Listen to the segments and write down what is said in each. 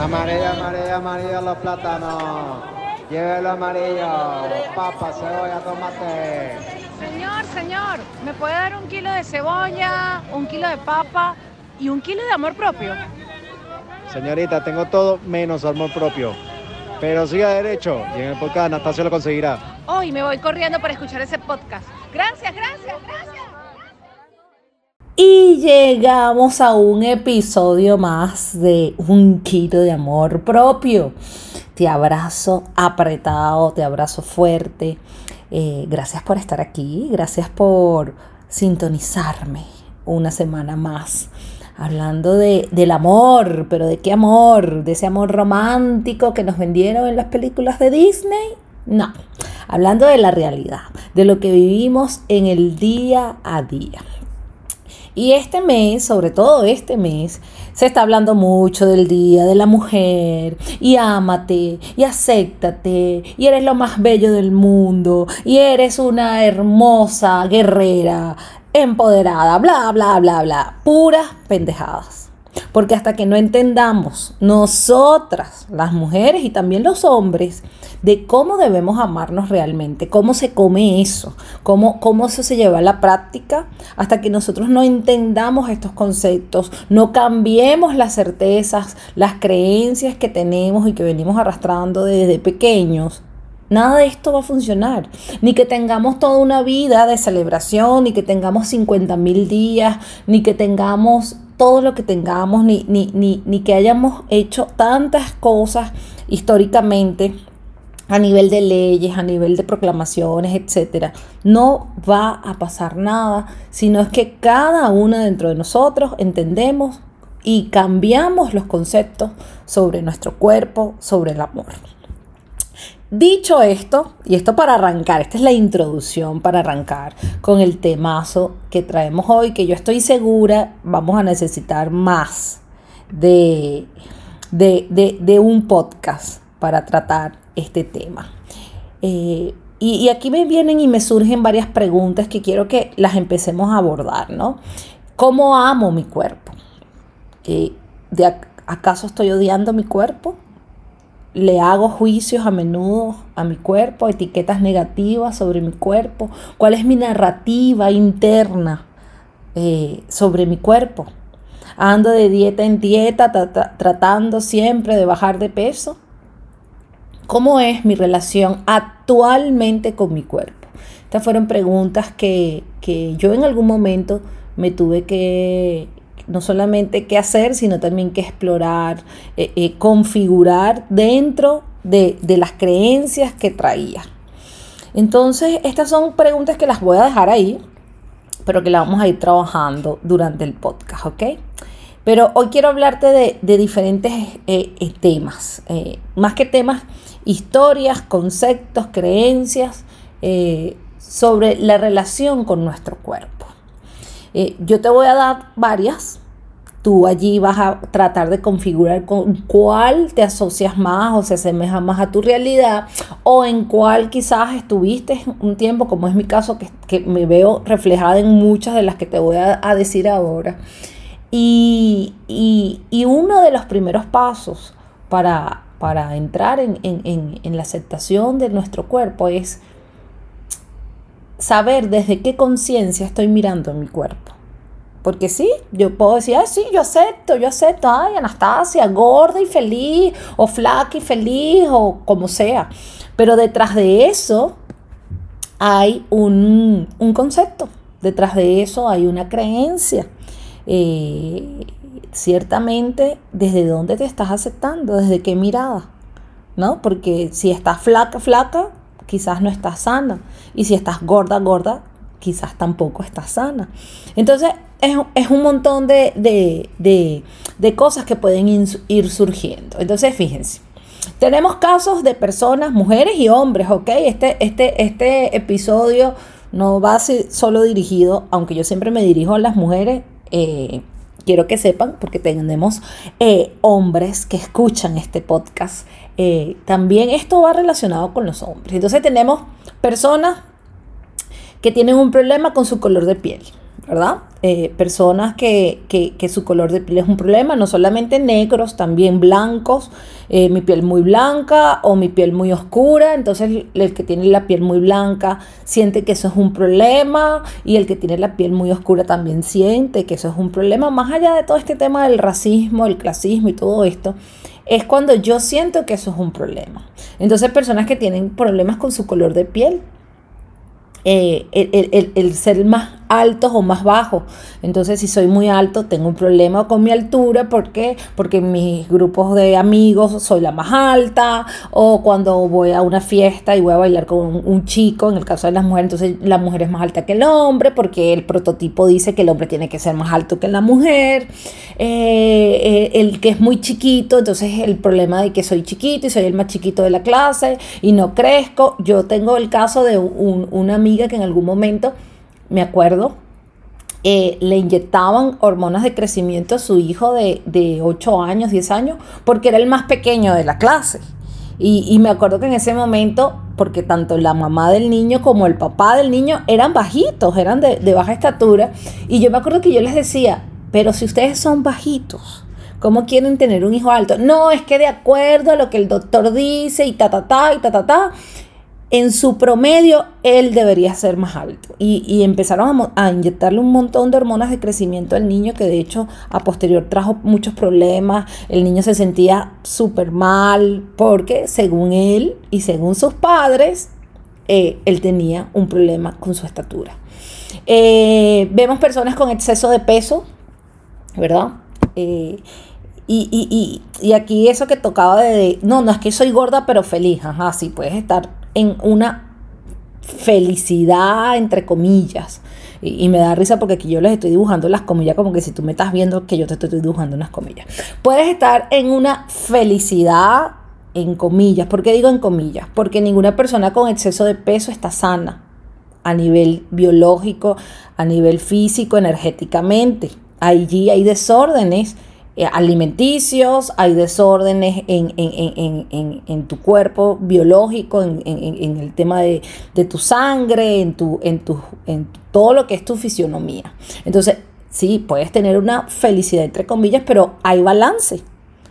Amarillo, amarillo, amarillo los plátanos. Llévelo amarillo. Papa, cebolla, tomate. Señor, señor, ¿me puede dar un kilo de cebolla, un kilo de papa y un kilo de amor propio? Señorita, tengo todo menos amor propio. Pero siga derecho y en el podcast Anastasio lo conseguirá. Hoy me voy corriendo para escuchar ese podcast. Gracias, gracias, gracias. Y llegamos a un episodio más de Un kilo de amor propio. Te abrazo apretado, te abrazo fuerte. Eh, gracias por estar aquí, gracias por sintonizarme una semana más hablando de, del amor, pero ¿de qué amor? ¿De ese amor romántico que nos vendieron en las películas de Disney? No, hablando de la realidad, de lo que vivimos en el día a día. Y este mes, sobre todo este mes, se está hablando mucho del Día de la Mujer y ámate y acéptate y eres lo más bello del mundo y eres una hermosa guerrera empoderada, bla, bla, bla, bla. Puras pendejadas. Porque hasta que no entendamos nosotras, las mujeres y también los hombres, de cómo debemos amarnos realmente, cómo se come eso, cómo, cómo eso se lleva a la práctica, hasta que nosotros no entendamos estos conceptos, no cambiemos las certezas, las creencias que tenemos y que venimos arrastrando desde pequeños, Nada de esto va a funcionar. Ni que tengamos toda una vida de celebración, ni que tengamos 50 mil días, ni que tengamos todo lo que tengamos, ni, ni, ni, ni que hayamos hecho tantas cosas históricamente a nivel de leyes, a nivel de proclamaciones, etcétera. No va a pasar nada, sino es que cada una dentro de nosotros entendemos y cambiamos los conceptos sobre nuestro cuerpo, sobre el amor. Dicho esto, y esto para arrancar, esta es la introducción para arrancar con el temazo que traemos hoy, que yo estoy segura vamos a necesitar más de, de, un podcast para tratar este tema. Eh, y, aquí me vienen y me surgen varias preguntas que quiero que las empecemos a abordar, ¿no? ¿Cómo amo mi cuerpo? Eh, ¿de, ¿Acaso estoy odiando mi cuerpo? Le hago juicios a menudo a mi cuerpo, etiquetas negativas sobre mi cuerpo, cuál es mi narrativa interna eh, sobre mi cuerpo. Ando de dieta en dieta, tratando siempre de bajar de peso. ¿Cómo es mi relación actualmente con mi cuerpo? Estas fueron preguntas que, que yo en algún momento me tuve que, no solamente qué hacer, sino también qué explorar, eh, eh, configurar dentro de, las creencias que traía. Entonces, estas son preguntas que las voy a dejar ahí, pero que las vamos a ir trabajando durante el podcast, ¿ok? Pero hoy quiero hablarte de, diferentes eh, temas, más que temas, historias, conceptos, creencias sobre la relación con nuestro cuerpo. Eh, yo te voy a dar varias. Tú allí vas a tratar de configurar con cuál te asocias más o se asemeja más a tu realidad o en cuál quizás estuviste un tiempo, como es mi caso, que, me veo reflejada en muchas de las que te voy a, decir ahora. Y, uno de los primeros pasos para, para entrar en, en la aceptación de nuestro cuerpo es saber desde qué conciencia estoy mirando mi cuerpo. Porque sí, yo puedo decir, ah, sí, yo acepto, yo acepto, ay, Anastasia, gorda y feliz, o flaca y feliz, o como sea. Pero detrás de eso hay un, concepto, detrás de eso hay una creencia. Eh, ciertamente, ¿desde dónde te estás aceptando? ¿Desde qué mirada? ¿No? Porque si estás flaca, flaca, quizás no estás sana. Y si estás gorda, gorda, quizás tampoco estás sana. Entonces, es, un montón de, cosas que pueden ir surgiendo. Entonces, fíjense. Tenemos casos de personas, mujeres y hombres, ¿ok? Este, este, este episodio no va a ser solo dirigido, aunque yo siempre me dirijo a las mujeres, eh, quiero que sepan, porque tenemos eh, hombres que escuchan este podcast, eh, también esto va relacionado con los hombres. Entonces tenemos personas que tienen un problema con su color de piel. ¿verdad? Eh, personas que, que, su color de piel es un problema, no solamente negros, también blancos, eh, mi piel muy blanca o mi piel muy oscura, entonces el, que tiene la piel muy blanca siente que eso es un problema y el que tiene la piel muy oscura también siente que eso es un problema, más allá de todo este tema del racismo, el clasismo y todo esto, es cuando yo siento que eso es un problema. Entonces personas que tienen problemas con su color de piel, eh, el, el, ser más altos o más bajos. Entonces, si soy muy alto, tengo un problema con mi altura. ¿Por qué? Porque en mis grupos de amigos soy la más alta. O cuando voy a una fiesta y voy a bailar con un, chico, en el caso de las mujeres, entonces la mujer es más alta que el hombre, porque el prototipo dice que el hombre tiene que ser más alto que la mujer. Eh, eh, el que es muy chiquito, entonces el problema de que soy chiquito y soy el más chiquito de la clase y no crezco. Yo tengo el caso de una amiga que en algún momento me acuerdo, eh, le inyectaban hormonas de crecimiento a su hijo de, de 8 años, 10 años, porque era el más pequeño de la clase. Y, me acuerdo que en ese momento, porque tanto la mamá del niño como el papá del niño eran bajitos, eran de, de baja estatura, y yo me acuerdo que yo les decía, pero si ustedes son bajitos, ¿Cómo quieren tener un hijo alto? No, es que de acuerdo a lo que el doctor dice y ta, ta, ta, y ta, ta, ta, en su promedio él debería ser más alto. Y, empezaron a, inyectarle un montón de hormonas de crecimiento al niño que de hecho a posterior trajo muchos problemas. El niño se sentía súper mal porque según él y según sus padres, eh, él tenía un problema con su estatura. Eh, vemos personas con exceso de peso, ¿verdad? Eh, y, y, aquí eso que tocaba de, no, no es que soy gorda pero feliz, ajá, sí, puedes estar en una felicidad, entre comillas. Y, me da risa porque aquí yo les estoy dibujando las comillas como que si tú me estás viendo que yo te estoy dibujando unas comillas. Puedes estar en una felicidad, en comillas. ¿Por qué digo en comillas? Porque ninguna persona con exceso de peso está sana a nivel biológico, a nivel físico, energéticamente. Allí hay desórdenes alimenticios, hay desórdenes en, tu cuerpo biológico, en, el tema de, tu sangre, en, tu, en, en todo lo que es tu fisionomía. Entonces, sí, puedes tener una felicidad entre comillas, pero hay balance,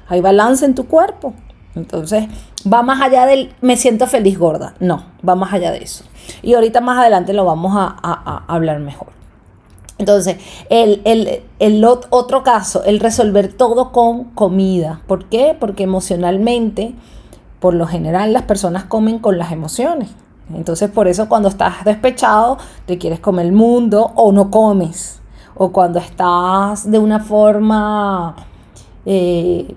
hay balance en tu cuerpo. Entonces, va más allá del me siento feliz gorda. No, va más allá de eso. Y ahorita más adelante lo vamos a hablar mejor. Entonces, el, otro caso, el resolver todo con comida. ¿Por qué? Porque emocionalmente, por lo general, las personas comen con las emociones. Entonces, por eso cuando estás despechado, te quieres comer el mundo o no comes. O cuando estás de una forma, eh,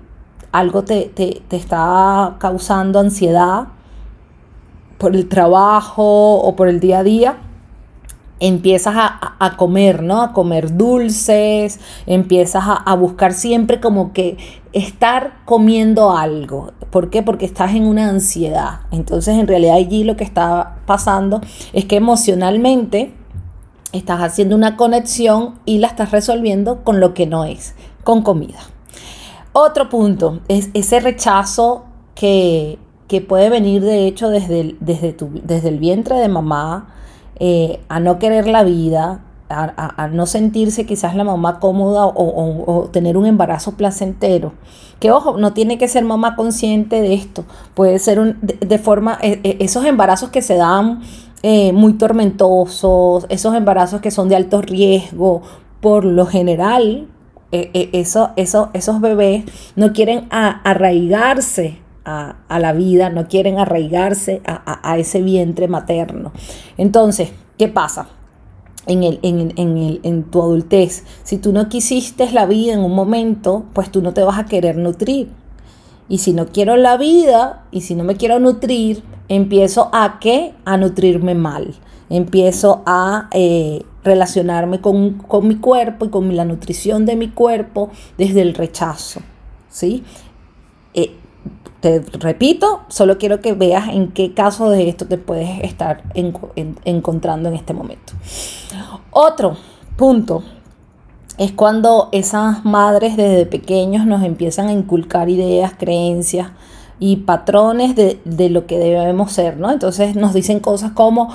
algo te, te está causando ansiedad por el trabajo o por el día a día empiezas a, comer, ¿no? A comer dulces, empiezas a, buscar siempre como que estar comiendo algo. ¿Por qué? Porque estás en una ansiedad. Entonces, en realidad allí lo que está pasando es que emocionalmente estás haciendo una conexión y la estás resolviendo con lo que no es, con comida. Otro punto es ese rechazo que, puede venir de hecho desde desde, tu, desde el vientre de mamá, eh, a no querer la vida, a, no sentirse quizás la mamá cómoda o, tener un embarazo placentero. Que ojo, no tiene que ser mamá consciente de esto, puede ser un, de, forma, eh, eh, esos embarazos que se dan muy tormentosos, esos embarazos que son de alto riesgo, por lo general, eso, eso, esos bebés no quieren arraigarse a, la vida, no quieren arraigarse a, ese vientre materno. Entonces, ¿qué pasa? En, el, en, en, en, tu adultez, si tú no quisiste la vida en un momento, pues tú no te vas a querer nutrir. Y si no quiero la vida y si no me quiero nutrir, empiezo a qué? A nutrirme mal. Empiezo a eh, relacionarme con, con, mi cuerpo y con la nutrición de mi cuerpo desde el rechazo. ¿sí? Eh, te repito, solo quiero que veas en qué caso de esto te puedes estar encontrando en este momento. Otro punto es cuando esas madres desde pequeños nos empiezan a inculcar ideas, creencias y patrones de, lo que debemos ser, ¿no? Entonces nos dicen cosas como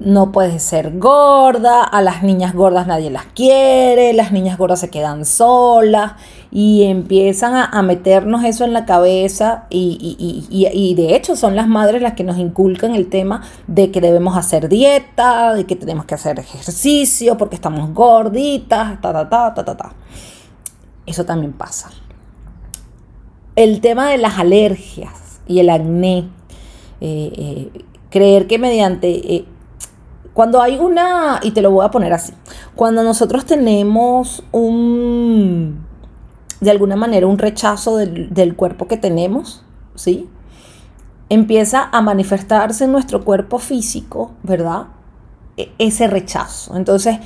no puedes ser gorda, a las niñas gordas nadie las quiere, las niñas gordas se quedan solas y empiezan a, meternos eso en la cabeza y, y, de hecho son las madres las que nos inculcan el tema de que debemos hacer dieta, de que tenemos que hacer ejercicio porque estamos gorditas, ta, ta, ta, ta, ta, ta. Eso también pasa el tema de las alergias y el acné, eh, eh, creer que mediante, eh, cuando hay una, y te lo voy a poner así, cuando nosotros tenemos un, de alguna manera, un rechazo del, del cuerpo que tenemos, ¿sí? Empieza a manifestarse en nuestro cuerpo físico, ¿verdad? E, ese rechazo. Entonces,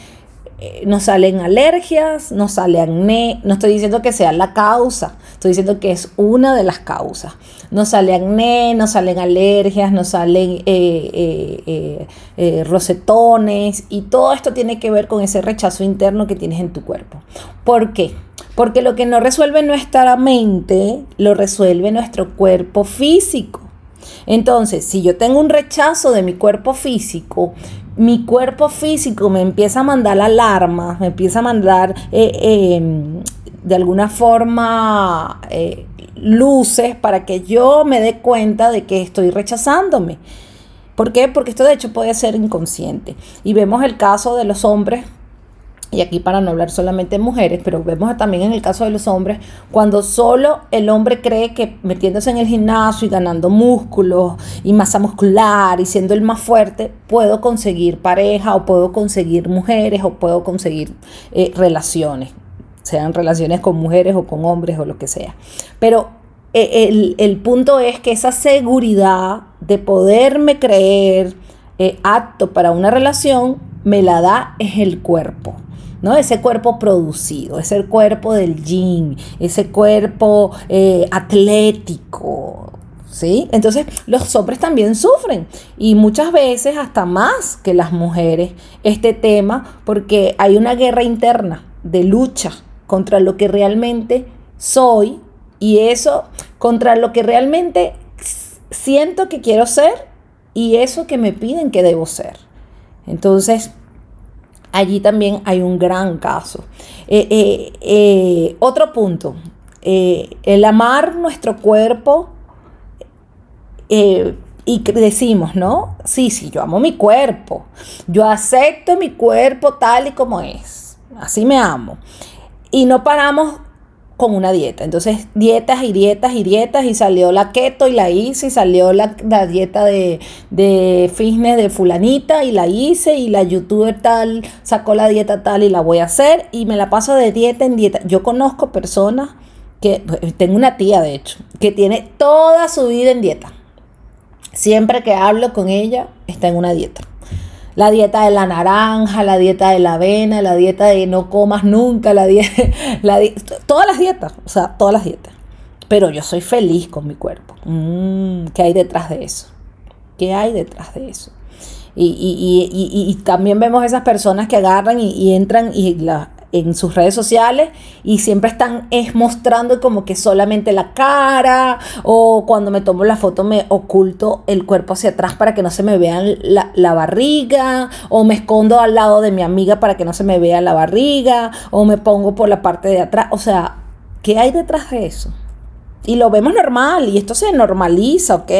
eh, nos salen alergias, nos sale acné, no estoy diciendo que sea la causa, estoy diciendo que es una de las causas. Nos sale acné, nos salen alergias, nos salen eh, eh, rosetones y todo esto tiene que ver con ese rechazo interno que tienes en tu cuerpo. ¿Por qué? Porque lo que no resuelve nuestra mente, lo resuelve nuestro cuerpo físico. Entonces, si yo tengo un rechazo de mi cuerpo físico, mi cuerpo físico me empieza a mandar alarmas, me empieza a mandar eh, em, de alguna forma eh, luces para que yo me dé cuenta de que estoy rechazándome. ¿Por qué? Porque esto de hecho puede ser inconsciente. Y vemos el caso de los hombres y aquí para no hablar solamente de mujeres, pero vemos también en el caso de los hombres, cuando solo el hombre cree que metiéndose en el gimnasio y ganando músculos y masa muscular y siendo el más fuerte, puedo conseguir pareja o puedo conseguir mujeres o puedo conseguir eh, relaciones, sean relaciones con mujeres o con hombres o lo que sea. Pero eh, el, el, punto es que esa seguridad de poderme creer eh, apto para una relación me la da es el cuerpo. ¿No? Ese cuerpo producido, ese cuerpo del gym, ese cuerpo eh, atlético, ¿sí? Entonces los hombres también sufren y muchas veces hasta más que las mujeres este tema porque hay una guerra interna de lucha contra lo que realmente soy y eso contra lo que realmente siento que quiero ser y eso que me piden que debo ser. Entonces, allí también hay un gran caso. Eh, eh, eh, otro punto, el amar nuestro cuerpo y decimos, ¿no? Sí, sí, yo amo mi cuerpo, yo acepto mi cuerpo tal y como es, así me amo. Y no paramos con una dieta. Entonces, dietas y dietas y dietas y salió la keto y la hice y salió la, dieta de, de fitness de fulanita y la hice y la youtuber tal sacó la dieta tal y la voy a hacer y me la paso de dieta en dieta. Yo conozco personas que, tengo una tía de hecho, que tiene toda su vida en dieta. Siempre que hablo con ella, está en una dieta la dieta de la naranja, la dieta de la avena, la dieta de no comas nunca, la dieta, la todas las dietas, o sea, todas las dietas. Pero yo soy feliz con mi cuerpo. Mm, ¿Qué hay detrás de eso? ¿Qué hay detrás de eso? Y, también vemos esas personas que agarran y, entran y la, en sus redes sociales y siempre están es mostrando como que solamente la cara o cuando me tomo la foto me oculto el cuerpo hacia atrás para que no se me vean la, la barriga o me escondo al lado de mi amiga para que no se me vea la barriga o me pongo por la parte de atrás. O sea, ¿qué hay detrás de eso? Y lo vemos normal y esto se normaliza, ¿ok?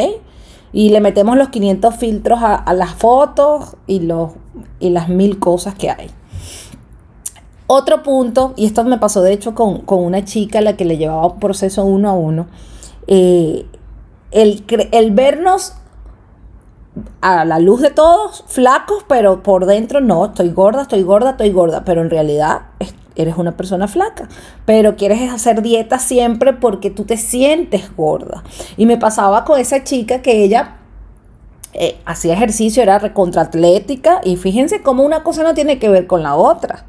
Y le metemos los 500 filtros a, a las fotos y, los, y las mil cosas que hay. Otro punto, y esto me pasó de hecho con, una chica a la que le llevaba un proceso uno a uno, eh, el, el vernos a la luz de todos, flacos, pero por dentro no, estoy gorda, estoy gorda, estoy gorda, pero en realidad eres una persona flaca, pero quieres hacer dieta siempre porque tú te sientes gorda. Y me pasaba con esa chica que ella eh, hacía ejercicio, era recontraatlética, y fíjense cómo una cosa no tiene que ver con la otra.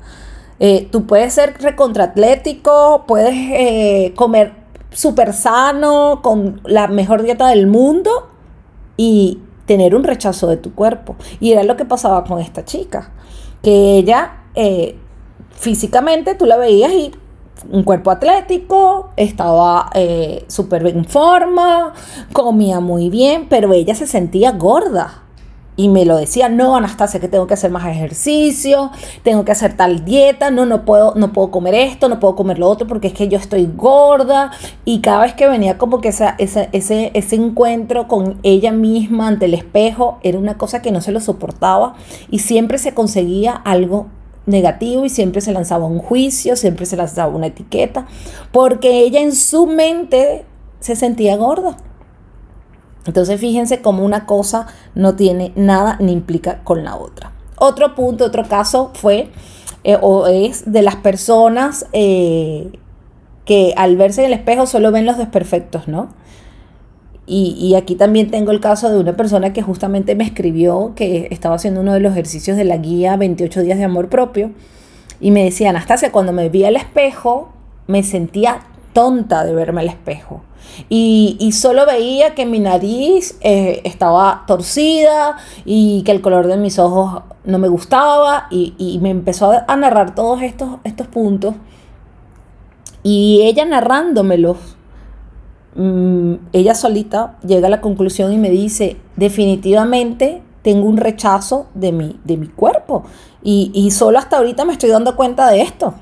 Eh, tú puedes ser recontraatlético, puedes eh, comer súper sano, con la mejor dieta del mundo y tener un rechazo de tu cuerpo. Y era lo que pasaba con esta chica, que ella eh, físicamente tú la veías y un cuerpo atlético, estaba eh, súper en forma, comía muy bien, pero ella se sentía gorda. Y me lo decía, no, Anastasia, que tengo que hacer más ejercicio, tengo que hacer tal dieta, no, no puedo, no puedo comer esto, no puedo comer lo otro porque es que yo estoy gorda. Y cada vez que venía como que esa, ese, ese encuentro con ella misma ante el espejo, era una cosa que no se lo soportaba y siempre se conseguía algo negativo y siempre se lanzaba un juicio, siempre se lanzaba una etiqueta, porque ella en su mente se sentía gorda. Entonces fíjense cómo una cosa no tiene nada ni implica con la otra. Otro punto, otro caso fue eh, o es de las personas eh, que al verse en el espejo solo ven los desperfectos, ¿no? Y, y, aquí también tengo el caso de una persona que justamente me escribió que estaba haciendo uno de los ejercicios de la guía 28 días de amor propio y me decía, Anastasia, cuando me vi al espejo me sentía tonta de verme al espejo. Y, solo veía que mi nariz eh, estaba torcida y que el color de mis ojos no me gustaba y, me empezó a, narrar todos estos, estos puntos. Y ella narrándomelos, mm, ella solita llega a la conclusión y me dice, definitivamente tengo un rechazo de mi, de mi cuerpo y, y solo hasta ahorita me estoy dando cuenta de esto,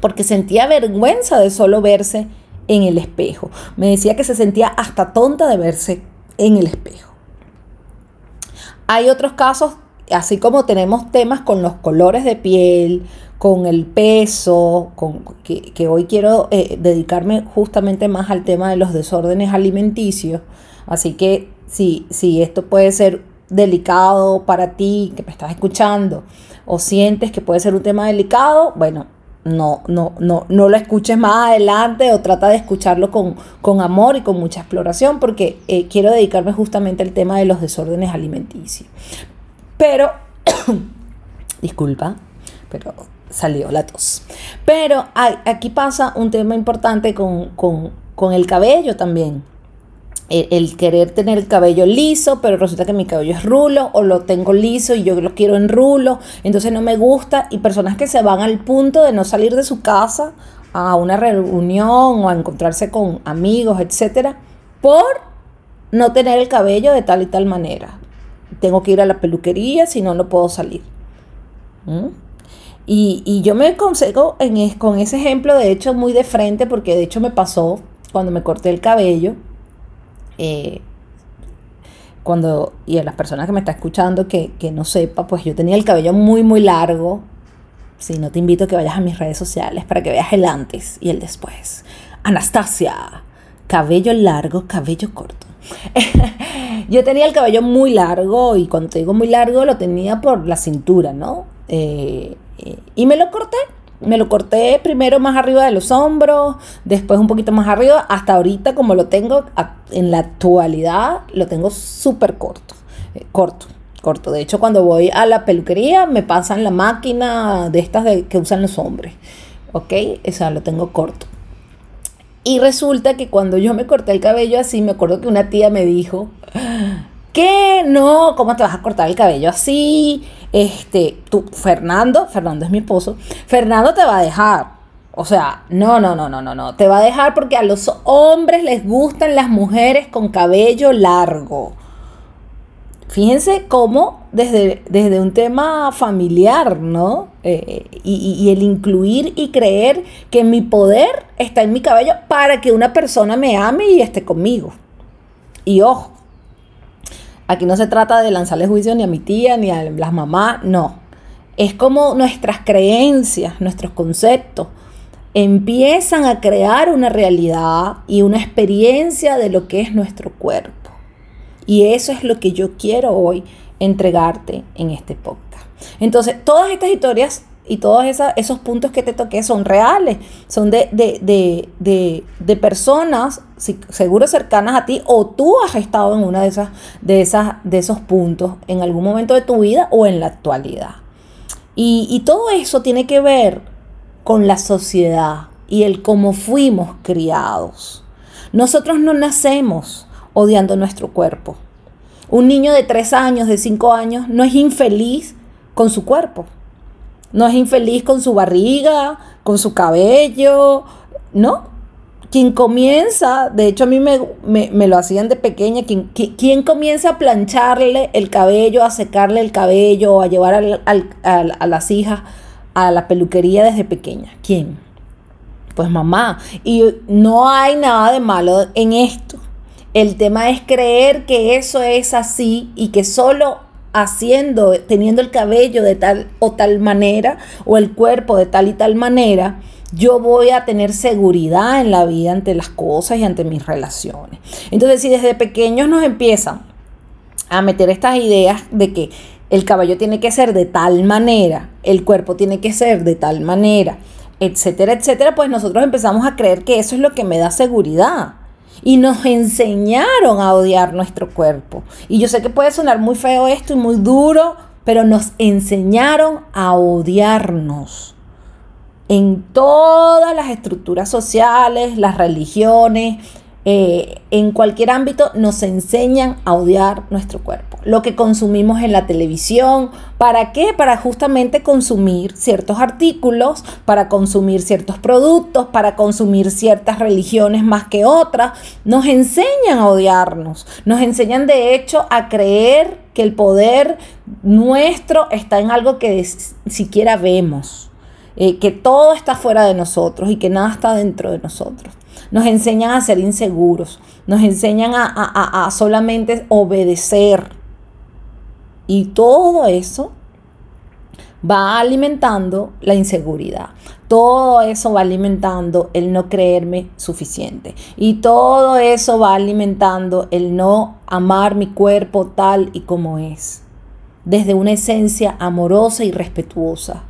porque sentía vergüenza de solo verse en el espejo. Me decía que se sentía hasta tonta de verse en el espejo. Hay otros casos, así como tenemos temas con los colores de piel, con el peso, con, que, hoy quiero eh, dedicarme justamente más al tema de los desórdenes alimenticios. Así que si, si esto puede ser delicado para ti, que me estás escuchando, o sientes que puede ser un tema delicado, bueno, no, no, no, no lo escuches más adelante o trata de escucharlo con, con amor y con mucha exploración porque eh, quiero dedicarme justamente al tema de los desórdenes alimenticios. Pero, disculpa, pero salió la tos. Pero aquí pasa un tema importante con, con el cabello también el, querer tener el cabello liso, pero resulta que mi cabello es rulo o lo tengo liso y yo lo quiero en rulo, entonces no me gusta y personas que se van al punto de no salir de su casa a una reunión o a encontrarse con amigos, etcétera, por no tener el cabello de tal y tal manera. Tengo que ir a la peluquería, si no, no puedo salir. ¿Mm? Y, y, yo me consejo en con ese ejemplo, de hecho, muy de frente, porque de hecho me pasó cuando me corté el cabello eh, cuando, y a las personas que me están escuchando que, no sepa, pues yo tenía el cabello muy, muy largo. Si no te invito a que vayas a mis redes sociales para que veas el antes y el después. Anastasia, cabello largo, cabello corto. yo tenía el cabello muy largo y cuando te digo muy largo lo tenía por la cintura, ¿no? Eh, eh, y me lo corté me lo corté primero más arriba de los hombros, después un poquito más arriba, hasta ahorita como lo tengo en la actualidad, lo tengo súper corto, eh, corto, corto. De hecho, cuando voy a la peluquería me pasan la máquina de estas de, que usan los hombres, ¿ok? O sea, lo tengo corto. Y resulta que cuando yo me corté el cabello así, me acuerdo que una tía me dijo, ¿qué? No, ¿cómo te vas a cortar el cabello así? Este, tú, Fernando, Fernando es mi esposo, Fernando te va a dejar. O sea, no, no, no, no, no, no. Te va a dejar porque a los hombres les gustan las mujeres con cabello largo. Fíjense cómo desde, desde un tema familiar, ¿no? Eh, y, y, el incluir y creer que mi poder está en mi cabello para que una persona me ame y esté conmigo. Y ojo, Aquí no se trata de lanzarle juicio ni a mi tía ni a las mamás, no. Es como nuestras creencias, nuestros conceptos empiezan a crear una realidad y una experiencia de lo que es nuestro cuerpo. Y eso es lo que yo quiero hoy entregarte en este podcast. Entonces, todas estas historias y todos esos puntos que te toqué son reales, son de, de, personas seguro cercanas a ti o tú has estado en una de esas, de esas de esos puntos en algún momento de tu vida o en la actualidad. Y, y todo eso tiene que ver con la sociedad y el cómo fuimos criados. Nosotros no nacemos odiando nuestro cuerpo. Un niño de 3 años, de 5 años, no es infeliz con su cuerpo no es infeliz con su barriga, con su cabello, ¿no? Quien comienza, de hecho a mí me, lo hacían de pequeña, quien, comienza a plancharle el cabello, a secarle el cabello, a llevar a las hijas a la peluquería desde pequeña? ¿Quién? Pues mamá. Y no hay nada de malo en esto. El tema es creer que eso es así y que solo haciendo, teniendo el cabello de tal o tal manera o el cuerpo de tal y tal manera, yo voy a tener seguridad en la vida ante las cosas y ante mis relaciones. Entonces, si desde pequeños nos empiezan a meter estas ideas de que el cabello tiene que ser de tal manera, el cuerpo tiene que ser de tal manera, etcétera, etcétera, pues nosotros empezamos a creer que eso es lo que me da seguridad. Y nos enseñaron a odiar nuestro cuerpo. Y yo sé que puede sonar muy feo esto y muy duro, pero nos enseñaron a odiarnos. En todas las estructuras sociales, las religiones, eh, en cualquier ámbito nos enseñan a odiar nuestro cuerpo. Lo que consumimos en la televisión, ¿para qué? Para justamente consumir ciertos artículos, para consumir ciertos productos, para consumir ciertas religiones más que otras. Nos enseñan a odiarnos, nos enseñan de hecho a creer que el poder nuestro está en algo que siquiera vemos. Eh, que todo está fuera de nosotros y que nada está dentro de nosotros nos enseñan a ser inseguros, nos enseñan a, solamente obedecer. Y todo eso va alimentando la inseguridad. Todo eso va alimentando el no creerme suficiente. Y todo eso va alimentando el no amar mi cuerpo tal y como es. Desde una esencia amorosa y respetuosa.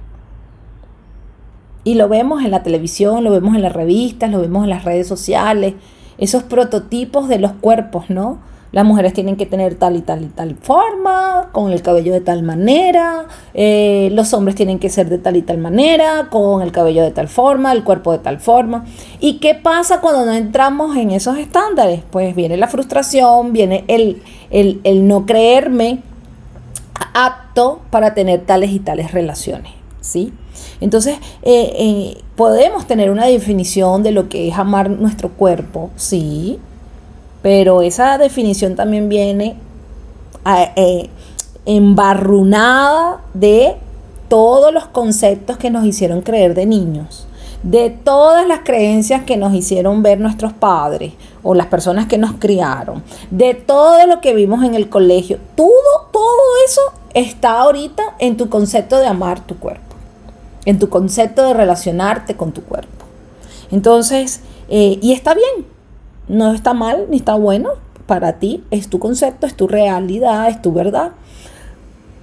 Y lo vemos en la televisión, lo vemos en las revistas, lo vemos en las redes sociales, esos prototipos de los cuerpos, ¿no? Las mujeres tienen que tener tal y tal y tal forma, con el cabello de tal manera, eh, los hombres tienen que ser de tal y tal manera, con el cabello de tal forma, el cuerpo de tal forma. ¿Y qué pasa cuando no entramos en esos estándares? Pues viene la frustración, viene el, el, el no creerme apto para tener tales y tales relaciones, ¿sí? Entonces, eh, eh, podemos tener una definición de lo que es amar nuestro cuerpo, sí, pero esa definición también viene eh, embarrunada de todos los conceptos que nos hicieron creer de niños, de todas las creencias que nos hicieron ver nuestros padres o las personas que nos criaron, de todo lo que vimos en el colegio, todo, todo eso está ahorita en tu concepto de amar tu cuerpo en tu concepto de relacionarte con tu cuerpo. Entonces, eh, y está bien, no está mal ni está bueno para ti, es tu concepto, es tu realidad, es tu verdad.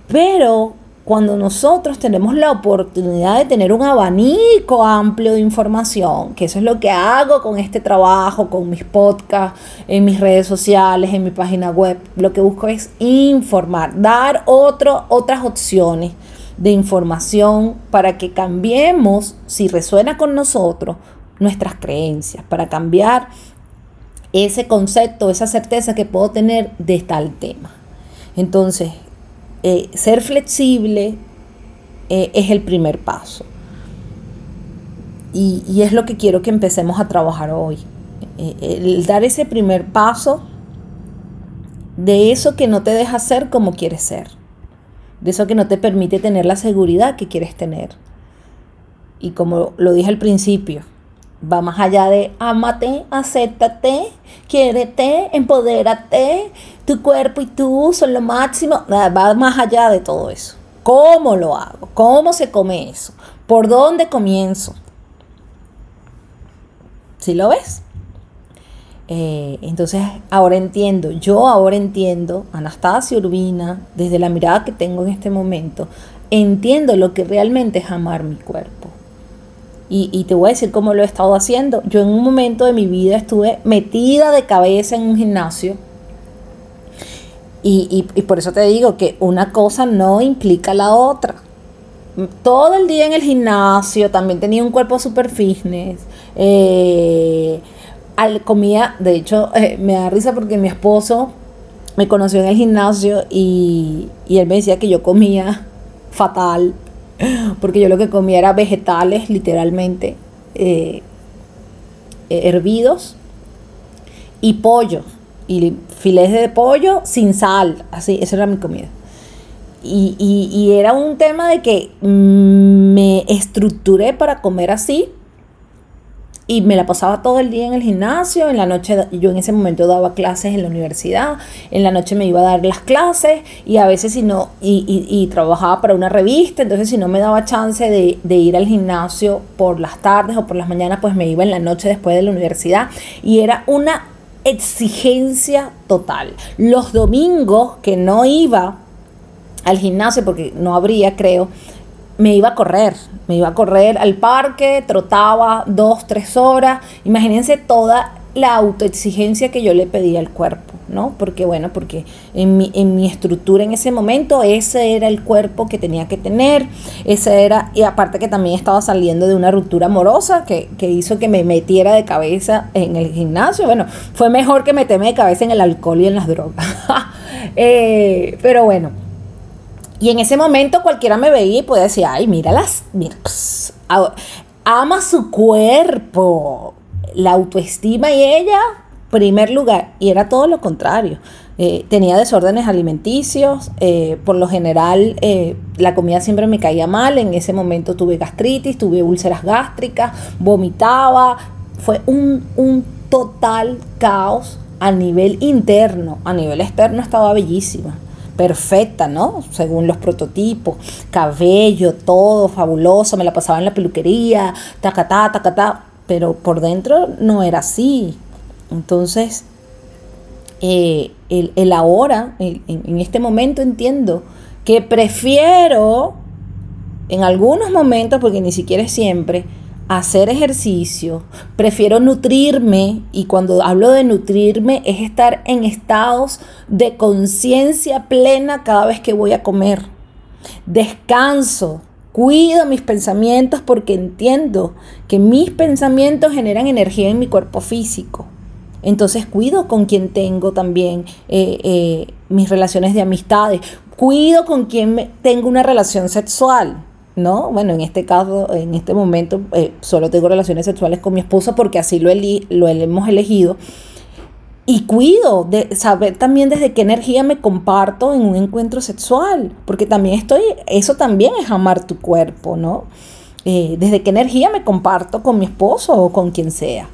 Pero cuando nosotros tenemos la oportunidad de tener un abanico amplio de información, que eso es lo que hago con este trabajo, con mis podcasts, en mis redes sociales, en mi página web, lo que busco es informar, dar otras opciones de información para que cambiemos, si resuena con nosotros, nuestras creencias, para cambiar ese concepto, esa certeza que puedo tener de tal tema. Entonces, eh, ser flexible eh, es el primer paso. Y, es lo que quiero que empecemos a trabajar hoy. Eh, el dar ese primer paso de eso que no te deja ser como quieres ser de eso que no te permite tener la seguridad que quieres tener. Y como lo dije al principio, va más allá de ámate, acéptate, quiérete, empodérate, tu cuerpo y tú son lo máximo, va más allá de todo eso. ¿Cómo lo hago? ¿Cómo se come eso? ¿Por dónde comienzo? ¿Sí lo ves? Eh, entonces ahora entiendo, yo ahora entiendo, Anastasia Urbina, desde la mirada que tengo en este momento, entiendo lo que realmente es amar mi cuerpo. Y, te voy a decir cómo lo he estado haciendo. Yo en un momento de mi vida estuve metida de cabeza en un gimnasio. Y, por eso te digo que una cosa no implica la otra. Todo el día en el gimnasio, también tenía un cuerpo super fitness. Eh, al, comía, de hecho, eh, me da risa porque mi esposo me conoció en el gimnasio y, él me decía que yo comía fatal. porque yo lo que comía era vegetales, literalmente, eh, hervidos, y pollo, y filés de pollo sin sal, así, esa era mi comida. Y, y era un tema de que me estructuré para comer así, y me la pasaba todo el día en el gimnasio, en la noche yo en ese momento daba clases en la universidad, en la noche me iba a dar las clases y a veces si no, y, trabajaba para una revista, entonces si no me daba chance de, de, ir al gimnasio por las tardes o por las mañanas, pues me iba en la noche después de la universidad y era una exigencia total. Los domingos que no iba al gimnasio, porque no habría, creo, me iba a correr, me iba a correr al parque, trotaba dos, tres horas. Imagínense toda la autoexigencia que yo le pedía al cuerpo, ¿no? Porque bueno, porque en mi, en mi estructura en ese momento ese era el cuerpo que tenía que tener, ese era, y aparte que también estaba saliendo de una ruptura amorosa que, que hizo que me metiera de cabeza en el gimnasio, bueno, fue mejor que meterme de cabeza en el alcohol y en las drogas. Eh, pero bueno, y en ese momento cualquiera me veía y podía decir, ay, míralas, mira, ama su cuerpo, la autoestima y ella, primer lugar. Y era todo lo contrario. Eh, tenía desórdenes alimenticios, eh, por lo general eh, la comida siempre me caía mal, en ese momento tuve gastritis, tuve úlceras gástricas, vomitaba, fue un, un total caos a nivel interno, a nivel externo estaba bellísima perfecta, ¿no? Según los prototipos, cabello, todo fabuloso, me la pasaba en la peluquería, tacatá, tacatá, pero por dentro no era así. Entonces, eh, el, ahora, en este momento entiendo que prefiero, en algunos momentos, porque ni siquiera es siempre, hacer ejercicio, prefiero nutrirme y cuando hablo de nutrirme es estar en estados de conciencia plena cada vez que voy a comer. Descanso, cuido mis pensamientos porque entiendo que mis pensamientos generan energía en mi cuerpo físico. Entonces cuido con quien tengo también eh, eh, mis relaciones de amistades, cuido con quien tengo una relación sexual ¿no? Bueno, en este caso, en este momento, eh, solo tengo relaciones sexuales con mi esposa porque así lo, lo hemos elegido. Y cuido de saber también desde qué energía me comparto en un encuentro sexual, porque también estoy, eso también es amar tu cuerpo, ¿no? Eh, desde qué energía me comparto con mi esposo o con quien sea.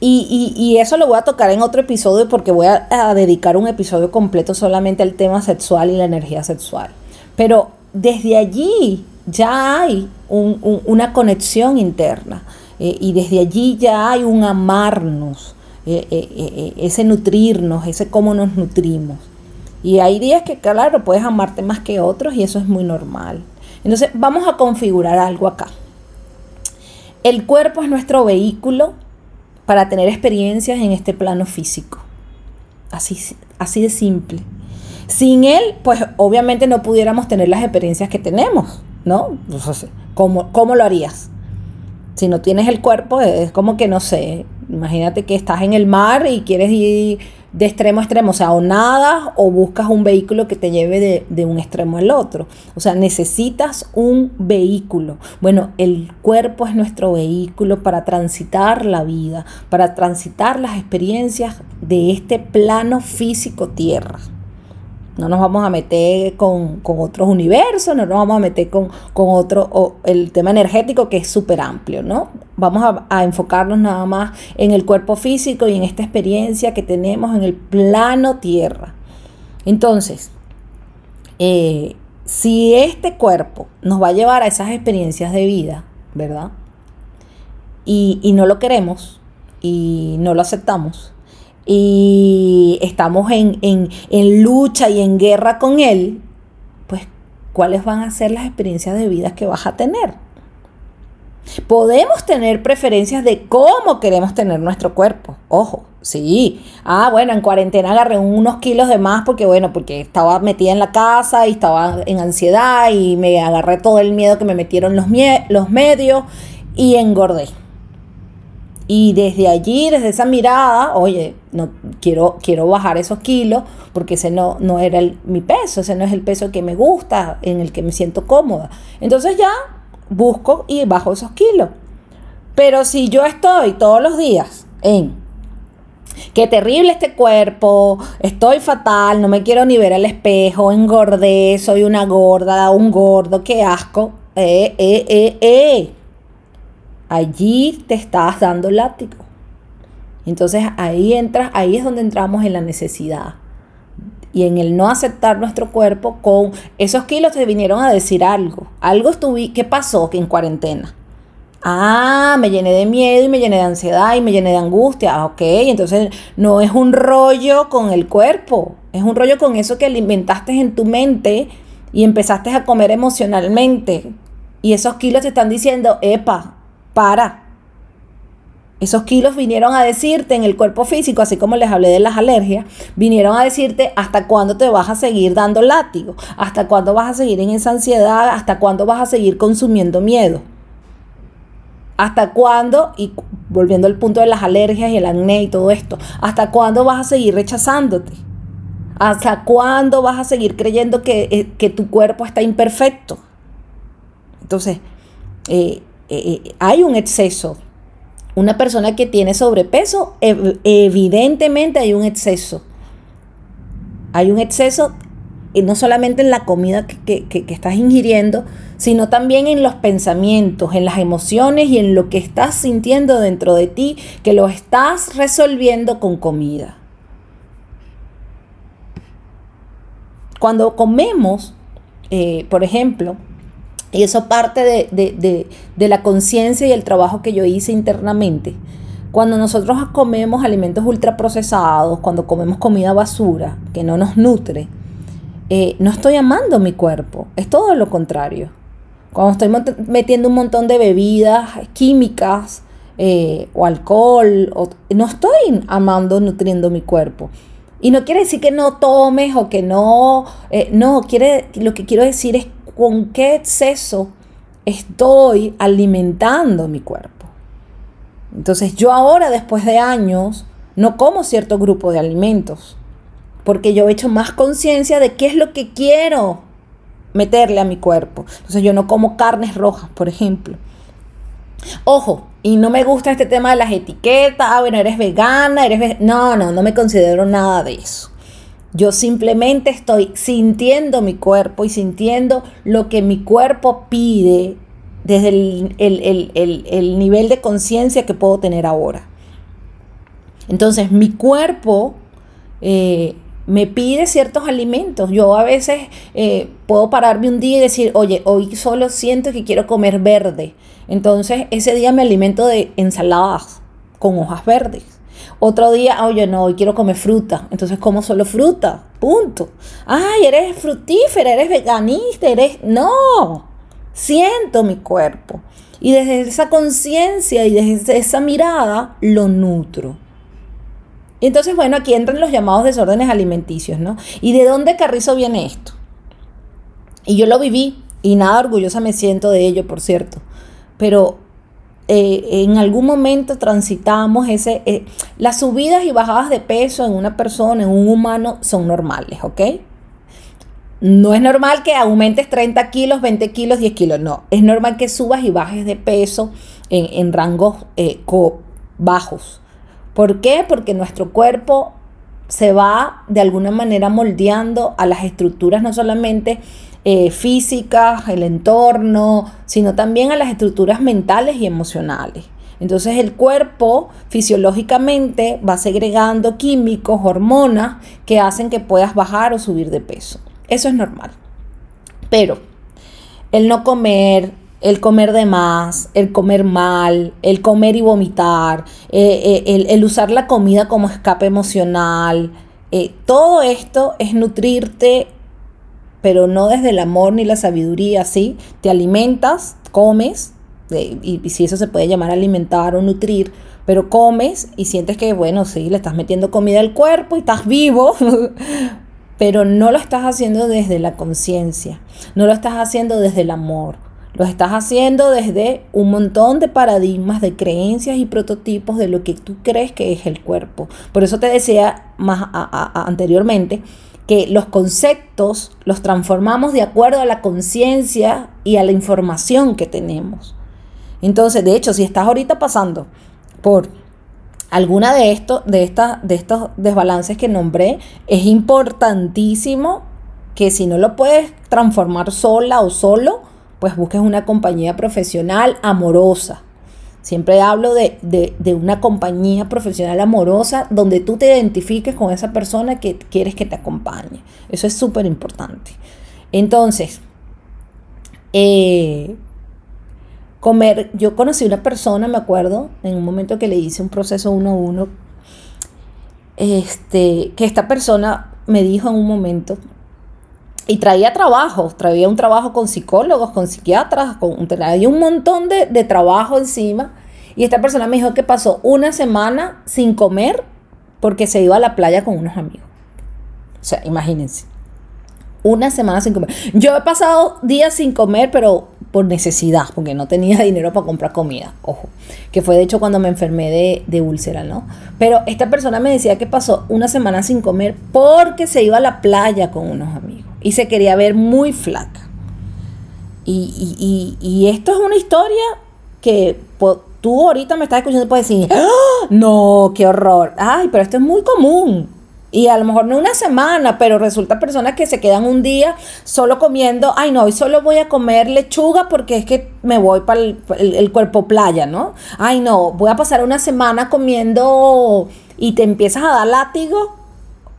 Y, y, y, eso lo voy a tocar en otro episodio porque voy a dedicar un episodio completo solamente al tema sexual y la energía sexual. Pero desde allí ya hay una conexión interna eh, y desde allí ya hay un amarnos, eh, eh, ese nutrirnos, ese cómo nos nutrimos. Y hay días que, claro, puedes amarte más que otros y eso es muy normal. Entonces, vamos a configurar algo acá. El cuerpo es nuestro vehículo para tener experiencias en este plano físico. Así, así de simple. Sin él, pues obviamente no pudiéramos tener las experiencias que tenemos, ¿no? ¿cómo, ¿Cómo lo harías? Si no tienes el cuerpo, es como que no sé. Imagínate que estás en el mar y quieres ir de extremo a extremo, o sea, o nadas o buscas un vehículo que te lleve de, de, un extremo al otro. O sea, necesitas un vehículo. Bueno, el cuerpo es nuestro vehículo para transitar la vida, para transitar las experiencias de este plano físico tierra. No nos vamos a meter con, otros universos, no nos vamos a meter con, otro, o el tema energético que es súper amplio, ¿no? Vamos a, enfocarnos nada más en el cuerpo físico y en esta experiencia que tenemos en el plano tierra. Entonces, eh, si este cuerpo nos va a llevar a esas experiencias de vida, ¿verdad? Y, y no lo queremos y no lo aceptamos, y estamos en, lucha y en guerra con Él, pues ¿cuáles van a ser las experiencias de vida que vas a tener? Podemos tener preferencias de cómo queremos tener nuestro cuerpo. Ojo, sí. Ah, bueno, en cuarentena agarré unos kilos de más porque, bueno, porque estaba metida en la casa y estaba en ansiedad y me agarré todo el miedo que me metieron los, los medios y engordé. Y desde allí, desde esa mirada, oye, no quiero, quiero bajar esos kilos porque ese no, no era mi peso, ese no es el peso que me gusta, en el que me siento cómoda. Entonces ya busco y bajo esos kilos. Pero si yo estoy todos los días en qué terrible este cuerpo, estoy fatal, no me quiero ni ver al espejo, engordé, soy una gorda, un gordo, qué asco. Eh, eh, eh, eh. Allí te estás dando látigo. Entonces ahí entras, ahí es donde entramos en la necesidad. Y en el no aceptar nuestro cuerpo con esos kilos te vinieron a decir algo. Algo estuve, ¿qué pasó en cuarentena? Ah, me llené de miedo y me llené de ansiedad y me llené de angustia. Ah, ok, entonces no es un rollo con el cuerpo, es un rollo con eso que alimentaste en tu mente y empezaste a comer emocionalmente. Y esos kilos te están diciendo, epa, para. Esos kilos vinieron a decirte en el cuerpo físico, así como les hablé de las alergias, vinieron a decirte hasta cuándo te vas a seguir dando látigo, hasta cuándo vas a seguir en esa ansiedad, hasta cuándo vas a seguir consumiendo miedo. ¿Hasta cuándo? Y volviendo al punto de las alergias y el acné y todo esto, ¿hasta cuándo vas a seguir rechazándote? ¿Hasta cuándo vas a seguir creyendo que, eh, tu cuerpo está imperfecto? Entonces, eh, eh, hay un exceso. Una persona que tiene sobrepeso, evidentemente hay un exceso. Hay un exceso y no solamente en la comida que, estás ingiriendo, sino también en los pensamientos, en las emociones y en lo que estás sintiendo dentro de ti, que lo estás resolviendo con comida. Cuando comemos, eh, por ejemplo, y eso parte de, de la conciencia y el trabajo que yo hice internamente, cuando nosotros comemos alimentos ultraprocesados, cuando comemos comida basura que no nos nutre, eh, no estoy amando mi cuerpo, es todo lo contrario. Cuando estoy metiendo un montón de bebidas químicas eh, o alcohol, no estoy amando, nutriendo mi cuerpo. Y no quiere decir que no tomes o que no, eh, no, quiere, lo que quiero decir es con qué exceso estoy alimentando mi cuerpo. Entonces yo ahora, después de años, no como cierto grupo de alimentos porque yo he hecho más conciencia de qué es lo que quiero meterle a mi cuerpo. Entonces yo no como carnes rojas, por ejemplo. Ojo, y no me gusta este tema de las etiquetas, ah, bueno, eres vegana, eres... no, no, no me considero nada de eso. Yo simplemente estoy sintiendo mi cuerpo y sintiendo lo que mi cuerpo pide desde el, nivel de conciencia que puedo tener ahora. Entonces mi cuerpo eh, me pide ciertos alimentos. Yo a veces eh, puedo pararme un día y decir, oye, hoy solo siento que quiero comer verde. Entonces ese día me alimento de ensaladas con hojas verdes. Otro día, oye, no, hoy quiero comer fruta. Entonces como solo fruta. Punto. Ay, eres frutífera, eres veganista, eres... No, siento mi cuerpo. Y desde esa conciencia y desde esa mirada lo nutro. Y entonces, bueno, aquí entran los llamados desórdenes alimenticios, ¿no? ¿Y de dónde Carrizo viene esto? Y yo lo viví y nada orgullosa me siento de ello, por cierto. Pero eh, en algún momento transitamos ese... Eh, las subidas y bajadas de peso en una persona, en un humano, son normales, ¿ok? No es normal que aumentes 30 kilos, 20 kilos, 10 kilos, no. Es normal que subas y bajes de peso en, rangos eh, bajos. ¿Por qué? Porque nuestro cuerpo se va de alguna manera moldeando a las estructuras no solamente eh, físicas, el entorno, sino también a las estructuras mentales y emocionales. Entonces el cuerpo fisiológicamente va segregando químicos, hormonas que hacen que puedas bajar o subir de peso. Eso es normal. Pero el no comer, el comer de más, el comer mal, el comer y vomitar, eh, eh, el, usar la comida como escape emocional. Todo esto es nutrirte, pero no desde el amor ni la sabiduría, ¿sí? Te alimentas, comes, y, y si eso se puede llamar alimentar o nutrir, pero comes y sientes que, bueno, sí, le estás metiendo comida al cuerpo y estás vivo, pero no lo estás haciendo desde la conciencia, no lo estás haciendo desde el amor Lo estás haciendo desde un montón de paradigmas, de creencias y prototipos de lo que tú crees que es el cuerpo. Por eso te decía más anteriormente que los conceptos los transformamos de acuerdo a la conciencia y a la información que tenemos. Entonces, de hecho, si estás ahorita pasando por alguna de estos, de, de estos desbalances que nombré, es importantísimo que si no lo puedes transformar sola o solo, pues busques una compañía profesional amorosa. Siempre hablo de, de, una compañía profesional amorosa donde tú te identifiques con esa persona que quieres que te acompañe. Eso es súper importante. Entonces, eh, comer, yo conocí una persona, me acuerdo, en un momento que le hice un proceso uno a uno, este, que esta persona me dijo en un momento, y traía trabajo, traía un trabajo con psicólogos, con psiquiatras, con, traía un montón de, de trabajo encima, y esta persona me dijo que pasó una semana sin comer porque se iba a la playa con unos amigos. O sea, imagínense. Una semana sin comer. Yo he pasado días sin comer, pero por necesidad, porque no tenía dinero para comprar comida, ojo, que fue de hecho cuando me enfermé de, de úlcera, ¿no? Pero esta persona me decía que pasó una semana sin comer porque se iba a la playa con unos amigos y se quería ver muy flaca. Y, y, esto es una historia que tú ahorita me estás escuchando y puedes decir, ¡Ah! no, qué horror. Ay, pero esto es muy común. Y a lo mejor no una semana, pero resulta personas que se quedan un día solo comiendo, ay no, hoy solo voy a comer lechuga porque es que me voy para el, cuerpo playa, ¿no? Ay no, voy a pasar una semana comiendo y te empiezas a dar látigo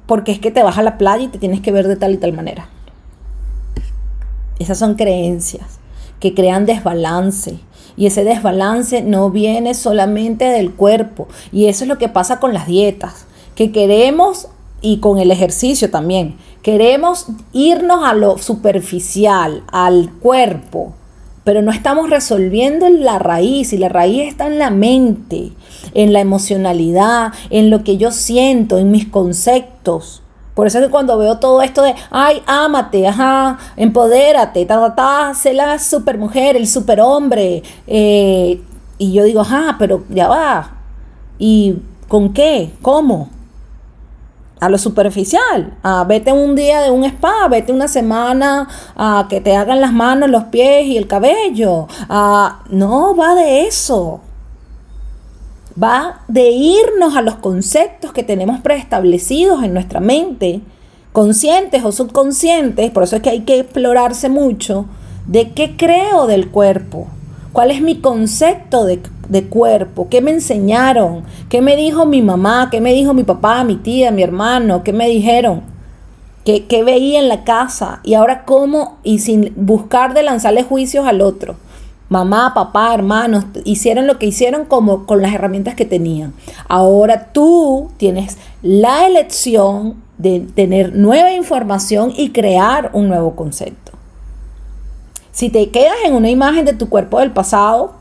porque es que te vas a la playa y te tienes que ver de tal y tal manera. Esas son creencias que crean desbalance. Y ese desbalance no viene solamente del cuerpo. Y eso es lo que pasa con las dietas. Que queremos y con el ejercicio también. Queremos irnos a lo superficial, al cuerpo, pero no estamos resolviendo la raíz y la raíz está en la mente, en la emocionalidad, en lo que yo siento, en mis conceptos. Por eso es que cuando veo todo esto de, ay, ámate, ajá, empodérate, ta, ta, ta, sé la supermujer, el superhombre, eh, y yo digo, ajá, pero ya va, ¿y con qué? ¿Cómo? a lo superficial. A vete un día de un spa, vete una semana a que te hagan las manos, los pies y el cabello. no va de eso. Va de irnos a los conceptos que tenemos preestablecidos en nuestra mente, conscientes o subconscientes, por eso es que hay que explorarse mucho, de qué creo del cuerpo, cuál es mi concepto de de cuerpo, qué me enseñaron, qué me dijo mi mamá, qué me dijo mi papá, mi tía, mi hermano, qué me dijeron, qué, qué veía en la casa y ahora cómo, y sin buscar de lanzarle juicios al otro. Mamá, papá, hermanos, hicieron lo que hicieron como con las herramientas que tenían. Ahora tú tienes la elección de tener nueva información y crear un nuevo concepto. Si te quedas en una imagen de tu cuerpo del pasado,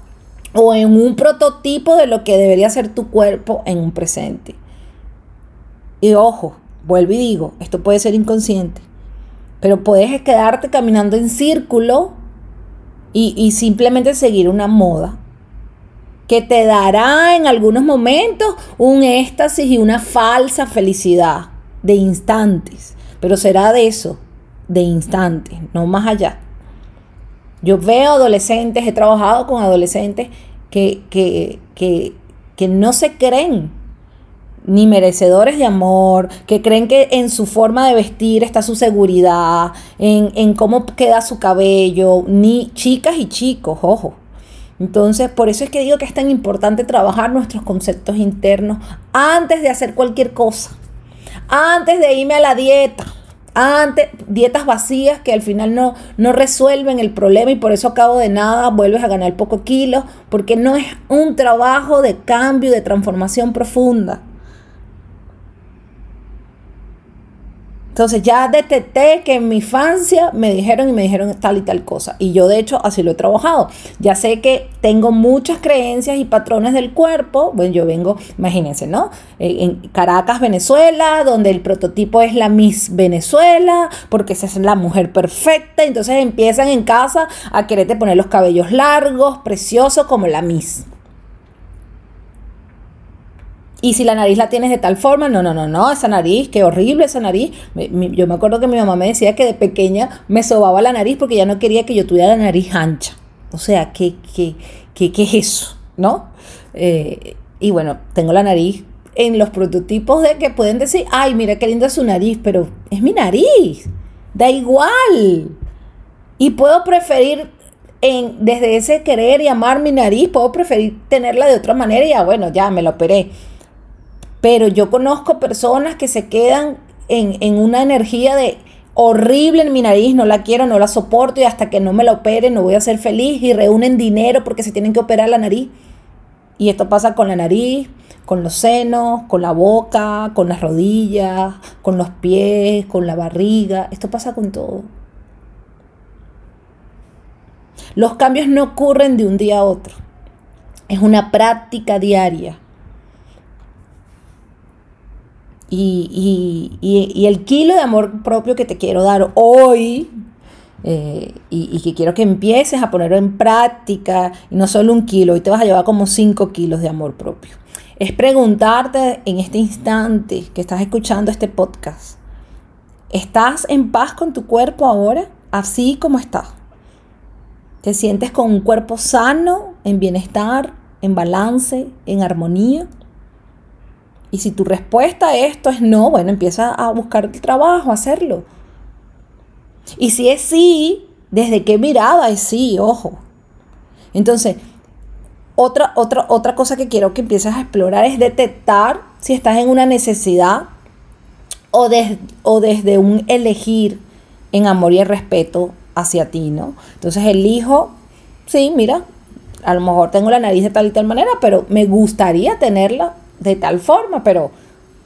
o en un prototipo de lo que debería ser tu cuerpo en un presente. Y ojo, vuelvo y digo, esto puede ser inconsciente, pero puedes quedarte caminando en círculo y, y simplemente seguir una moda que te dará en algunos momentos un éxtasis y una falsa felicidad de instantes, pero será de eso, de instantes, no más allá. Yo veo adolescentes, he trabajado con adolescentes que, que, no se creen ni merecedores de amor, que creen que en su forma de vestir está su seguridad, en, en, cómo queda su cabello, ni chicas y chicos, ojo. Entonces, por eso es que digo que es tan importante trabajar nuestros conceptos internos antes de hacer cualquier cosa, antes de irme a la dieta, antes, dietas vacías que al final no, no resuelven el problema y por eso acabo de nada vuelves a ganar poco kilos, porque no es un trabajo de cambio, de transformación profunda. Entonces ya detecté que en mi infancia me dijeron y me dijeron tal y tal cosa. Y yo de hecho así lo he trabajado. Ya sé que tengo muchas creencias y patrones del cuerpo. Bueno, yo vengo, imagínense, ¿no? Eh, en Caracas, Venezuela, donde el prototipo es la Miss Venezuela, porque esa es la mujer perfecta. Entonces empiezan en casa a quererte poner los cabellos largos, preciosos, como la Miss. Y si la nariz la tienes de tal forma, no, no, no, no, esa nariz, qué horrible esa nariz. yo me acuerdo que mi mamá me decía que de pequeña me sobaba la nariz porque ya no quería que yo tuviera la nariz ancha. O sea, ¿qué, qué, qué, qué es eso? ¿No? Eh, y bueno, tengo la nariz en los prototipos de que pueden decir, ay, mira qué linda su nariz, pero es mi nariz. Da igual. Y puedo preferir en, desde ese querer y amar mi nariz, puedo preferir tenerla de otra manera y ya, bueno, ya me la operé pero yo conozco personas que se quedan en, una energía de horrible en mi nariz, no la quiero, no la soporto y hasta que no me la opere no voy a ser feliz y reúnen dinero porque se tienen que operar la nariz. Y esto pasa con la nariz, con los senos, con la boca, con las rodillas, con los pies, con la barriga. Esto pasa con todo. Los cambios no ocurren de un día a otro. Es una práctica diaria. Y, el kilo de amor propio que te quiero dar hoy eh, y, que quiero que empieces a ponerlo en práctica, y no solo un kilo, hoy te vas a llevar como 5 kilos de amor propio. Es preguntarte en este instante que estás escuchando este podcast, ¿estás en paz con tu cuerpo ahora? Así como estás. ¿Te sientes con un cuerpo sano, en bienestar, en balance, en armonía? Y si tu respuesta a esto es no, bueno, empieza a buscar el trabajo, a hacerlo. Y si es sí, ¿desde qué mirada es sí? Ojo. Entonces, otra, otra, otra cosa que quiero que empieces a explorar es detectar si estás en una necesidad o, o desde un elegir en amor y respeto hacia ti, ¿no? Entonces elijo, sí, mira, a lo mejor tengo la nariz de tal y tal manera, pero me gustaría tenerla de tal forma, pero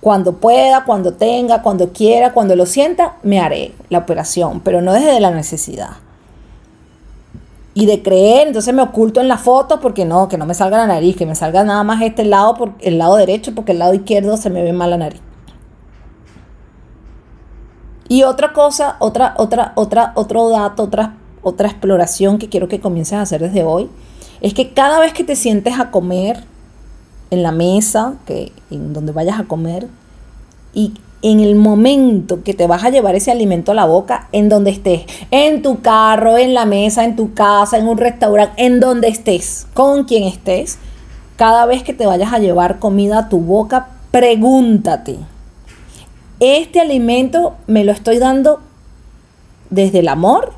cuando pueda, cuando tenga, cuando quiera, cuando lo sienta, me haré la operación, pero no desde la necesidad. Y de creer, entonces me oculto en la foto porque no, que no me salga la nariz, que me salga nada más este lado, por, el lado derecho, porque el lado izquierdo se me ve mal la nariz. Y otra cosa, otra, otra, otra, otro dato, otra, otra exploración que quiero que comiences a hacer desde hoy, es que cada vez que te sientes a comer, en la mesa, que, en donde vayas a comer, y en el momento que te vas a llevar ese alimento a la boca, en donde estés, en tu carro, en la mesa, en tu casa, en un restaurante, en donde estés, con quien estés, cada vez que te vayas a llevar comida a tu boca, pregúntate, ¿este alimento me lo estoy dando desde el amor?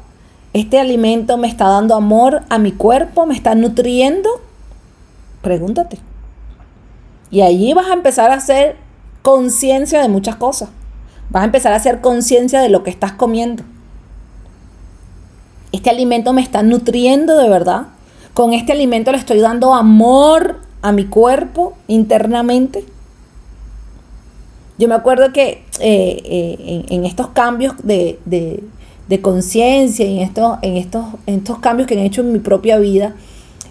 ¿Este alimento me está dando amor a mi cuerpo? ¿Me está nutriendo? Pregúntate. Y allí vas a empezar a hacer conciencia de muchas cosas. Vas a empezar a hacer conciencia de lo que estás comiendo. Este alimento me está nutriendo de verdad. Con este alimento le estoy dando amor a mi cuerpo internamente. Yo me acuerdo que eh, eh, en, estos cambios de, conciencia, en estos, en, estos, en estos cambios que he hecho en mi propia vida,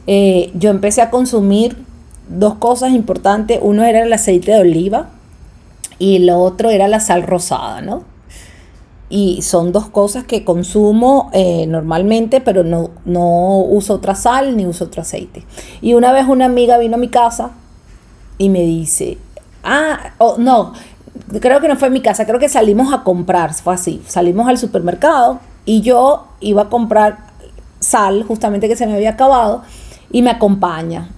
eh, yo empecé a consumir dos cosas importantes. Uno era el aceite de oliva y lo otro era la sal rosada, ¿no? Y son dos cosas que consumo eh, normalmente, pero no, no uso otra sal ni uso otro aceite. Y una vez una amiga vino a mi casa y me dice, ah, oh, no, creo que no fue en mi casa, creo que salimos a comprar, fue así, salimos al supermercado y yo iba a comprar sal, justamente que se me había acabado, y me acompaña.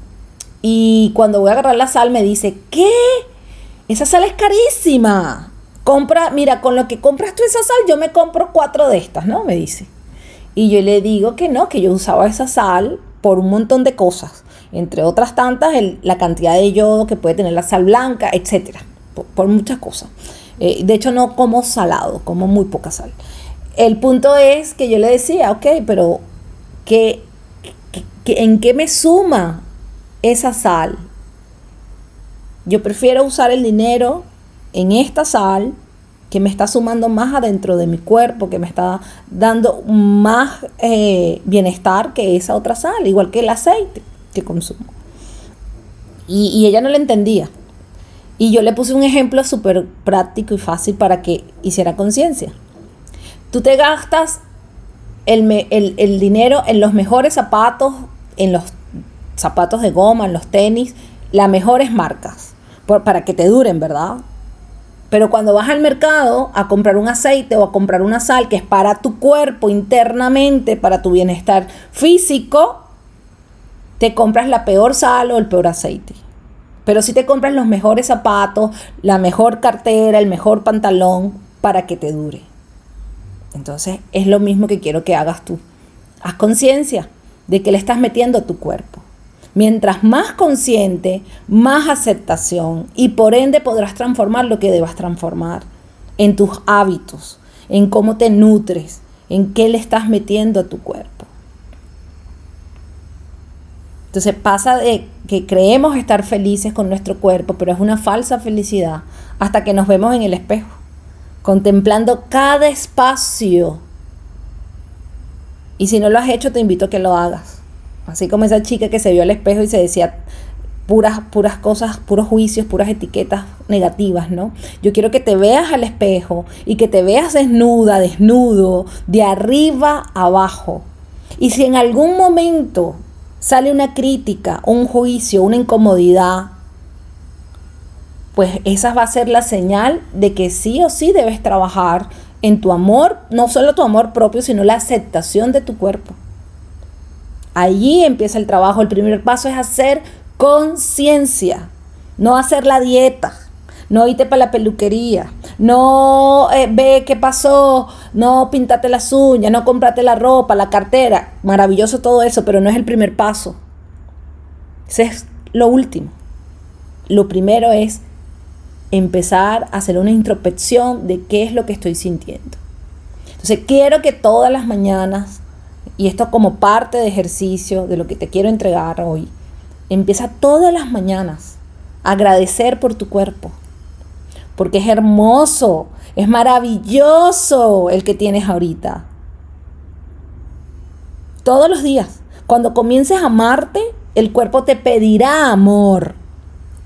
Y cuando voy a agarrar la sal me dice, ¿qué? Esa sal es carísima. Compra, mira, con lo que compras tú esa sal, yo me compro cuatro de estas, ¿no? Me dice. Y yo le digo que no, que yo usaba esa sal por un montón de cosas. Entre otras tantas, la cantidad de yodo que puede tener la sal blanca, etcétera. Por, muchas cosas. Eh, de hecho, no como salado, como muy poca sal. El punto es que yo le decía, ok, pero ¿qué, en qué me suma esa sal. Yo prefiero usar el dinero en esta sal que me está sumando más adentro de mi cuerpo, que me está dando más eh, bienestar que esa otra sal, igual que el aceite que consumo. Y, ella no lo entendía. Y yo le puse un ejemplo súper práctico y fácil para que hiciera conciencia. Tú te gastas el, el, dinero en los mejores zapatos, en los zapatos de goma, en los tenis, las mejores marcas, para que te duren, ¿verdad? Pero cuando vas al mercado a comprar un aceite o a comprar una sal que es para tu cuerpo internamente, para tu bienestar físico, te compras la peor sal o el peor aceite. Pero si te compras los mejores zapatos, la mejor cartera, el mejor pantalón para que te dure. Entonces es lo mismo que quiero que hagas tú. Haz conciencia de que le estás metiendo a tu cuerpo. Mientras más consciente, más aceptación y por ende podrás transformar lo que debas transformar en tus hábitos, en cómo te nutres, en qué le estás metiendo a tu cuerpo. Entonces pasa de que creemos estar felices con nuestro cuerpo, pero es una falsa felicidad hasta que nos vemos en el espejo, contemplando cada espacio. Y si no lo has hecho, te invito a que lo hagas. Así como esa chica que se vio al espejo y se decía puras, puras cosas, puros juicios, puras etiquetas negativas, ¿no? Yo quiero que te veas al espejo y que te veas desnuda, desnudo, de arriba abajo. Y si en algún momento sale una crítica, un juicio, una incomodidad, pues esa va a ser la señal de que sí o sí debes trabajar en tu amor, no solo tu amor propio, sino la aceptación de tu cuerpo. Allí empieza el trabajo. El primer paso es hacer conciencia, no hacer la dieta, no irte para la peluquería, no eh, ve qué pasó, no pintate las uñas, no comprate la ropa, la cartera. Maravilloso todo eso, pero no es el primer paso. Ese es lo último. Lo primero es empezar a hacer una introspección de qué es lo que estoy sintiendo. Entonces quiero que todas las mañanas, y esto como parte de ejercicio de lo que te quiero entregar hoy, empieza todas las mañanas a agradecer por tu cuerpo, porque es hermoso, es maravilloso el que tienes ahorita. Todos los días, cuando comiences a amarte, el cuerpo te pedirá amor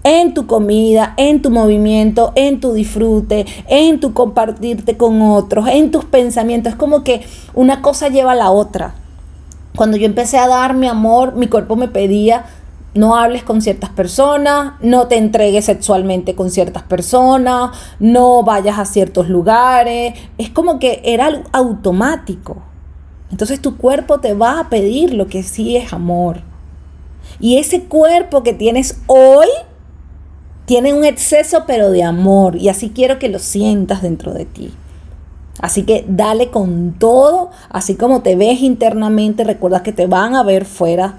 en tu comida, en tu movimiento, en tu disfrute, en tu compartirte con otros, en tus pensamientos. Es como que una cosa lleva a la otra. Cuando yo empecé a dar mi amor, mi cuerpo me pedía no hables con ciertas personas, no te entregues sexualmente con ciertas personas, no vayas a ciertos lugares. Es como que era automático. Entonces tu cuerpo te va a pedir lo que sí es amor. Y ese cuerpo que tienes hoy tiene un exceso pero de amor. Y así quiero que lo sientas dentro de ti. Así que dale con todo, así como te ves internamente, recuerda que te van a ver fuera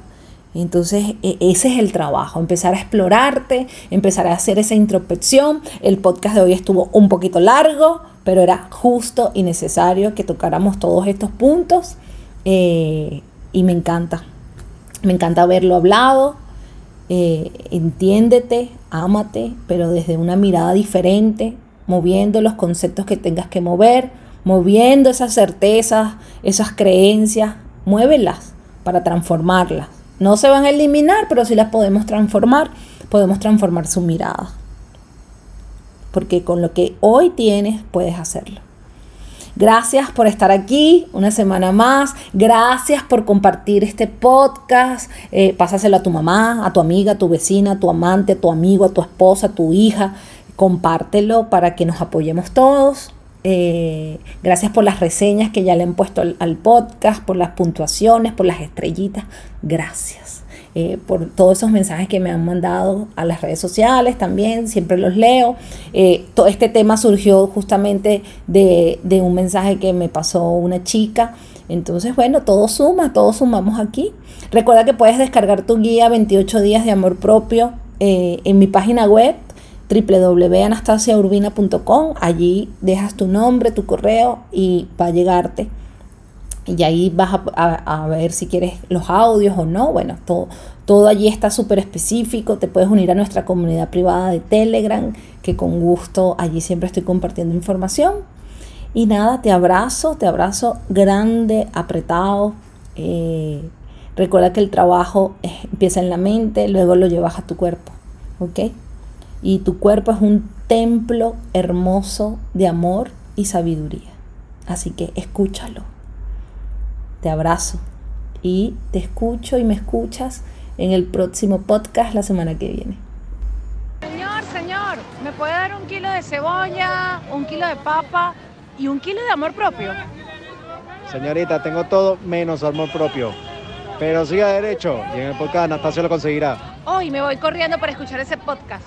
entonces e, ese es el trabajo, empezar a explorarte, empezar a hacer esa introspección. El podcast de hoy estuvo un poquito largo, pero era justo y necesario que tocáramos todos estos puntos eh, y me encanta, me encanta haberlo hablado. Eh, entiéndete, ámate, pero desde una mirada diferente, moviendo los conceptos que tengas que mover, moviendo esas certezas, esas creencias, muévelas para transformarlas no se van a eliminar, pero sí las podemos transformar, podemos transformar su mirada. Porque con lo que hoy tienes puedes hacerlo. Gracias por estar aquí una semana más. Gracias por compartir este podcast. Eh, pásaselo a tu mamá, a tu amiga, a tu vecina, a tu amante, a tu amigo, a tu esposa, a tu hija. Compártelo para que nos apoyemos todos. Eh, gracias por las reseñas que ya le han puesto al, podcast, por las puntuaciones, por las estrellitas. Gracias. Eh, por todos esos mensajes que me han mandado a las redes sociales también, siempre los leo. Eh, todo este tema surgió justamente de, de, un mensaje que me pasó una chica. Entonces, bueno, todo suma, todos sumamos aquí. Recuerda que puedes descargar tu guía 28 días de amor propio en mi página web www.anastasiaurbina.com. Allí dejas tu nombre, tu correo y va a llegarte y ahí vas a, ver si quieres los audios o no. Bueno, todo, todo allí está súper específico. Te puedes unir a nuestra comunidad privada de Telegram, que con gusto allí siempre estoy compartiendo información. Y nada, te abrazo, te abrazo grande, apretado. Eh, recuerda que el trabajo empieza en la mente, luego lo llevas a tu cuerpo. ¿Ok? Y tu cuerpo es un templo hermoso de amor y sabiduría. Así que escúchalo te abrazo y te escucho y me escuchas en el próximo podcast la semana que viene. Señor, señor, ¿me puede dar un kilo de cebolla, un kilo de papa y un kilo de amor propio? Señorita, tengo todo menos amor propio. Pero siga derecho y en el podcast Anastasia lo conseguirá. Hoy me voy corriendo para escuchar ese podcast.